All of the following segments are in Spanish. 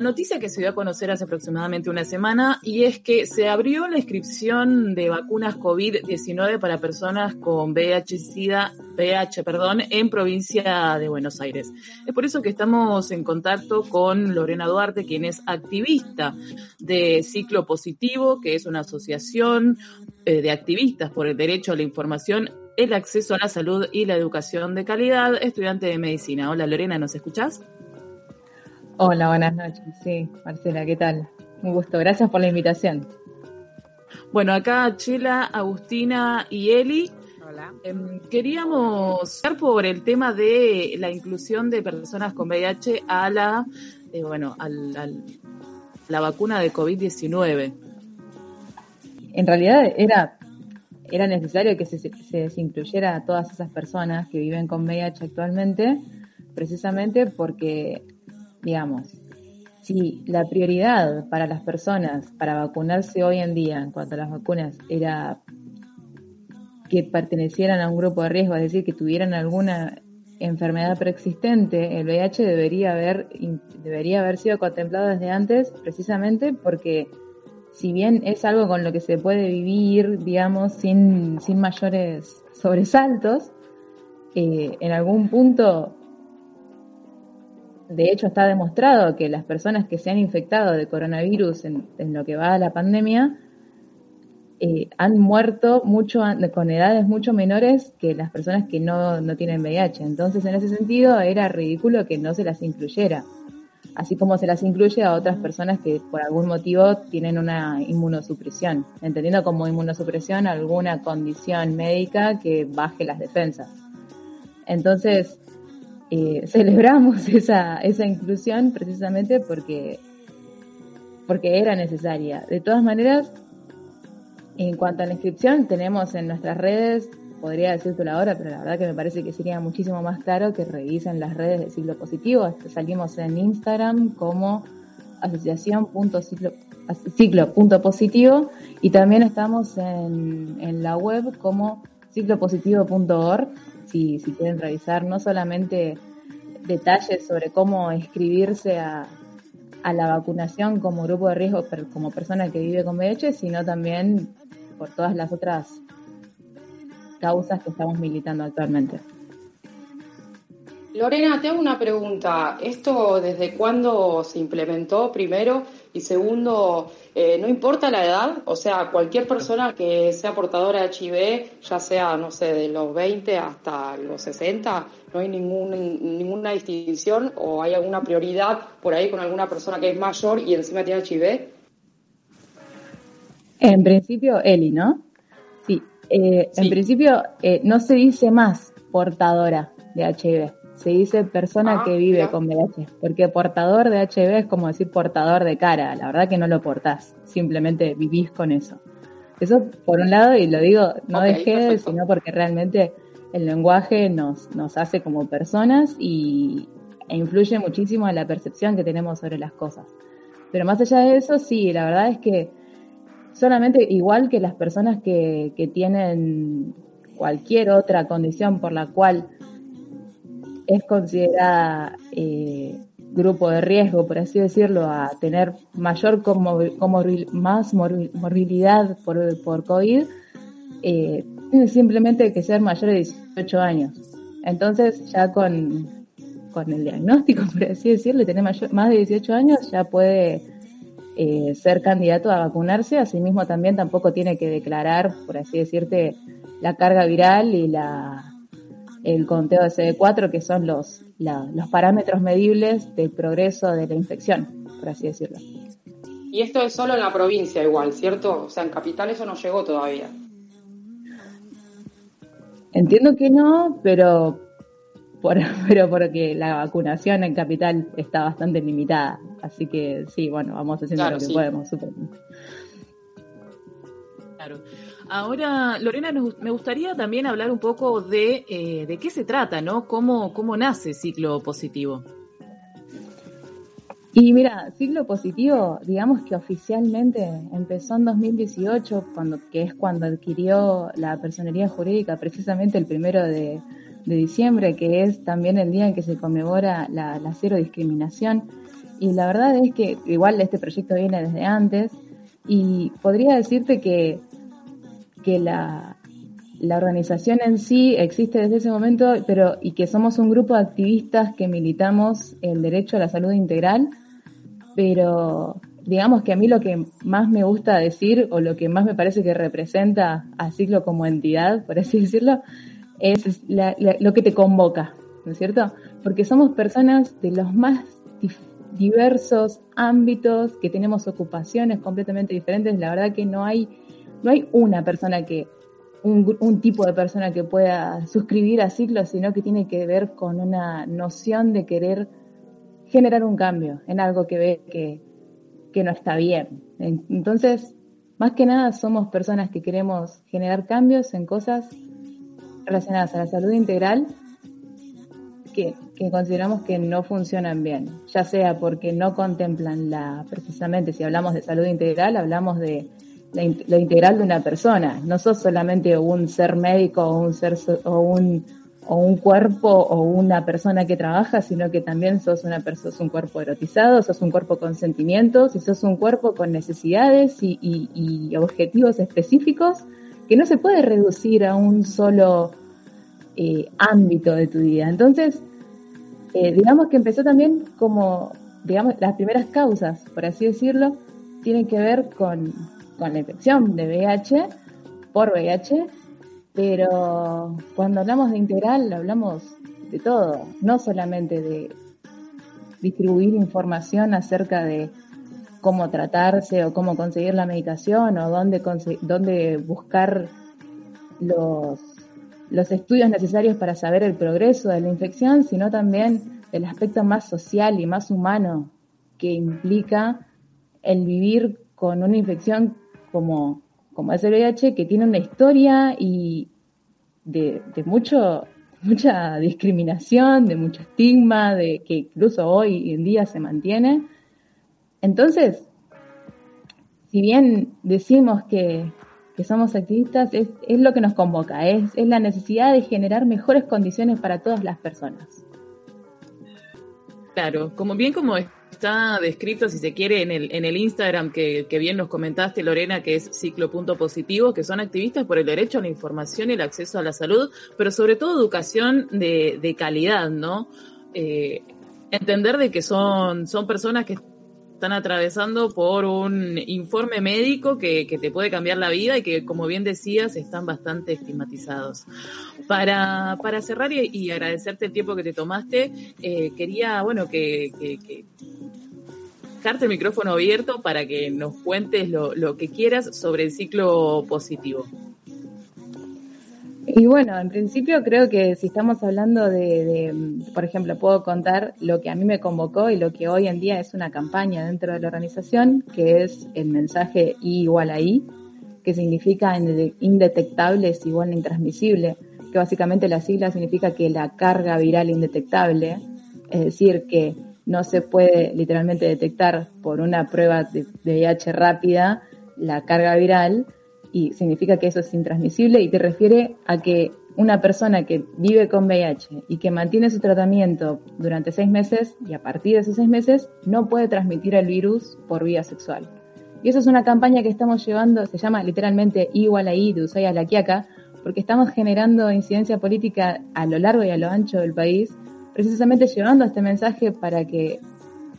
noticia que se dio a conocer hace aproximadamente una semana y es que se abrió la inscripción de vacunas COVID-19 para personas con VIH, VIH perdón, en provincia de Buenos Aires. Es por eso que estamos en contacto con Lorena Duarte, quien es activista de Ciclo Positivo, que es una asociación eh, de activistas por el derecho a la información el acceso a la salud y la educación de calidad, estudiante de medicina. Hola Lorena, ¿nos escuchás? Hola, buenas noches. Sí, Marcela, ¿qué tal? Un gusto. Gracias por la invitación. Bueno, acá Chela, Agustina y Eli. Hola. Em, queríamos hablar por el tema de la inclusión de personas con VIH a la, eh, bueno, al, la vacuna de COVID-19. En realidad era, era necesario que se, se incluyera a todas esas personas que viven con VIH actualmente, precisamente porque digamos, si la prioridad para las personas para vacunarse hoy en día en cuanto a las vacunas era que pertenecieran a un grupo de riesgo, es decir, que tuvieran alguna enfermedad preexistente, el VIH debería haber, debería haber sido contemplado desde antes, precisamente porque si bien es algo con lo que se puede vivir, digamos, sin, sin mayores sobresaltos, eh, en algún punto de hecho, está demostrado que las personas que se han infectado de coronavirus en, lo que va a la pandemia eh, han muerto mucho con edades mucho menores que las personas que no, no tienen VIH. Entonces, en ese sentido, era ridículo que no se las incluyera. Así como se las incluye a otras personas que por algún motivo tienen una inmunosupresión, entendiendo como inmunosupresión alguna condición médica que baje las defensas. Entonces, eh, celebramos esa, esa inclusión precisamente porque, porque era necesaria. De todas maneras, en cuanto a la inscripción, tenemos en nuestras redes, podría decirte ahora, pero la verdad que me parece que sería muchísimo más claro que revisen las redes de Ciclo Positivo. Salimos en Instagram como asociación.ciclo.positivo y también estamos en, en la web como ciclopositivo.org si, si quieren revisar no solamente detalles sobre cómo inscribirse a, a la vacunación como grupo de riesgo, como persona que vive con VIH, sino también por todas las otras causas que estamos militando actualmente. Lorena, te hago una pregunta. ¿Esto desde cuándo se implementó primero? Y segundo, eh, ¿no importa la edad? O sea, cualquier persona que sea portadora de HIV, ya sea, no sé, de los 20 hasta los 60, ¿no hay ningún, ninguna distinción o hay alguna prioridad por ahí con alguna persona que es mayor y encima tiene HIV? En principio, Eli, ¿no? Sí. Eh, en principio, eh, no se dice más portadora de HIV se dice persona ah, que vive con VIH, porque portador de HIV es como decir portador de cara, la verdad que no lo portás, simplemente vivís con eso. Eso por un lado, y lo digo no de sino porque realmente el lenguaje nos, nos hace como personas y, e influye muchísimo en la percepción que tenemos sobre las cosas. Pero más allá de eso, sí, la verdad es que solamente igual que las personas que, que tienen cualquier otra condición por la cual es considerada eh, grupo de riesgo, por así decirlo, a tener mayor más morbilidad por, por COVID, eh, simplemente que ser mayor de 18 años. Entonces, ya con, con el diagnóstico, por así decirlo, tener mayor, más de 18 años, ya puede eh, ser candidato a vacunarse. Asimismo, también tampoco tiene que declarar, por así decirte, la carga viral y la el conteo de CD4, que son los, los parámetros medibles del progreso de la infección, por así decirlo. Y esto es solo en la provincia igual, ¿cierto? O sea, en capital eso no llegó todavía. Entiendo que no, pero por, pero porque la vacunación en capital está bastante limitada. Así que sí, bueno, vamos haciendo lo que podemos, Claro. Ahora, Lorena, me gustaría también hablar un poco de, eh, de qué se trata, ¿no? ¿Cómo, ¿Cómo nace Ciclo Positivo? Y mira, Ciclo Positivo, digamos que oficialmente empezó en 2018, cuando, que es cuando adquirió la personería jurídica, precisamente el primero de, diciembre, que es también el día en que se conmemora la, la cero discriminación. Y la verdad es que igual este proyecto viene desde antes y podría decirte que, que la, la organización en sí existe desde ese momento, pero y que somos un grupo de activistas que militamos el derecho a la salud integral, pero digamos que a mí lo que más me gusta decir o lo que más me parece que representa a Ciclo como entidad, por así decirlo, es lo que te convoca, ¿no es cierto? Porque somos personas de los más diversos ámbitos, que tenemos ocupaciones completamente diferentes. La verdad que no hay, no hay una persona que, un, un tipo de persona que pueda suscribir a Ciclo, sino que tiene que ver con una noción de querer generar un cambio en algo que ve que, que no está bien. Entonces, más que nada somos personas que queremos generar cambios en cosas relacionadas a la salud integral que, consideramos que no funcionan bien, ya sea porque no contemplan la, precisamente si hablamos de salud integral, hablamos de la, integral de una persona, no sos solamente un ser médico o un ser o un o un cuerpo o una persona que trabaja, sino que también sos una persona, un cuerpo erotizado, sos un cuerpo con sentimientos y sos un cuerpo con necesidades y, y objetivos específicos que no se puede reducir a un solo eh, ámbito de tu vida. Entonces, eh, digamos que empezó también como, digamos, las primeras causas, por así decirlo, tienen que ver con, con la infección de VIH por VIH, pero cuando hablamos de integral hablamos de todo, no solamente de distribuir información acerca de cómo tratarse o cómo conseguir la medicación o dónde, dónde buscar los los estudios necesarios para saber el progreso de la infección, sino también el aspecto más social y más humano que implica el vivir con una infección como, como es el VIH, que tiene una historia y de, de mucho, mucha discriminación, de mucho estigma, de que incluso hoy en día se mantiene. Entonces, si bien decimos que, que somos activistas es, es lo que nos convoca, es, es, la necesidad de generar mejores condiciones para todas las personas. Claro, como bien como está descrito, si se quiere, en el, en el Instagram que, que bien nos comentaste, Lorena, que es ciclo.positivo, que son activistas por el derecho a la información y el acceso a la salud, pero sobre todo educación de, de calidad, ¿no? Eh, entender de que son, son personas que están atravesando por un informe médico que, te puede cambiar la vida y que, como bien decías, están bastante estigmatizados. Para, para cerrar y, agradecerte el tiempo que te tomaste, eh, quería, bueno, que, que, dejarte el micrófono abierto para que nos cuentes lo, lo que quieras sobre el ciclo positivo. Y bueno, en principio creo que si estamos hablando de, por ejemplo, puedo contar lo que a mí me convocó y lo que hoy en día es una campaña dentro de la organización, que es el mensaje I igual a I, que significa indetectable es igual a intransmisible, que básicamente la sigla significa que la carga viral indetectable, es decir, que no se puede literalmente detectar por una prueba de VIH rápida la carga viral, y significa que eso es intransmisible y te refiere a que una persona que vive con VIH y que mantiene su tratamiento durante seis meses y a partir de esos seis meses no puede transmitir el virus por vía sexual. Y eso es una campaña que estamos llevando, se llama literalmente igual a de Usaya la Quiaca, porque estamos generando incidencia política a lo largo y a lo ancho del país, precisamente llevando este mensaje para que,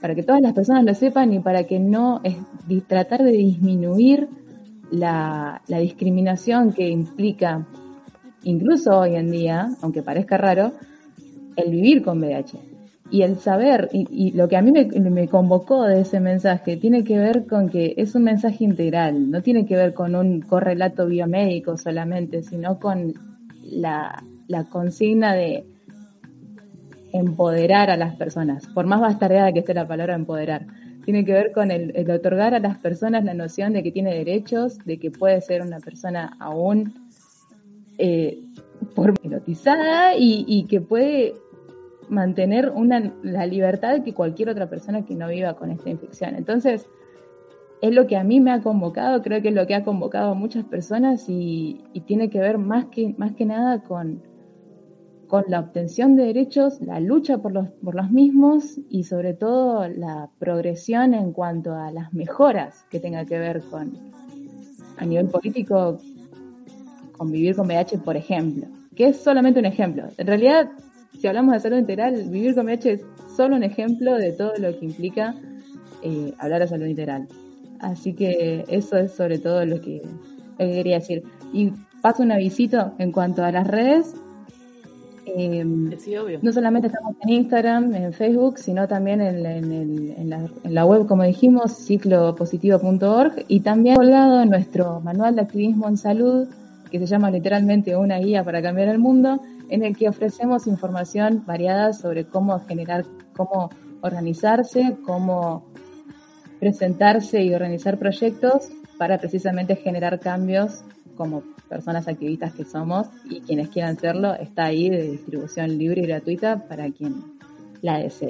para que todas las personas lo sepan y para que no es, tratar de disminuir la, discriminación que implica, incluso hoy en día, aunque parezca raro, el vivir con VIH. Y el saber, y, lo que a mí me, convocó de ese mensaje, tiene que ver con que es un mensaje integral, no tiene que ver con un correlato biomédico solamente, sino con la, la consigna de empoderar a las personas, por más bastardeada que esté la palabra empoderar tiene que ver con el, otorgar a las personas la noción de que tiene derechos, de que puede ser una persona aún eh, erotizada y, que puede mantener la libertad que cualquier otra persona que no viva con esta infección. Entonces, es lo que a mí me ha convocado, creo que es lo que ha convocado a muchas personas y, tiene que ver más que, más que nada con, con la obtención de derechos, la lucha por los, por los mismos y sobre todo la progresión en cuanto a las mejoras que tenga que ver con, a nivel político, con vivir con VIH, por ejemplo, que es solamente un ejemplo. En realidad, si hablamos de salud integral, vivir con VIH es solo un ejemplo de todo lo que implica eh, hablar de salud integral. Así que eso es sobre todo lo que, quería decir. Y paso un avisito en cuanto a las redes. Eh, no solamente estamos en Instagram, en Facebook, sino también en, en, la, web, como dijimos, ciclopositivo.org y también colgado nuestro manual de activismo en salud, que se llama literalmente una guía para cambiar el mundo, en el que ofrecemos información variada sobre cómo generar, cómo organizarse, cómo presentarse y organizar proyectos para precisamente generar cambios como personas activistas que somos y quienes quieran hacerlo está ahí de distribución libre y gratuita para quien la desee.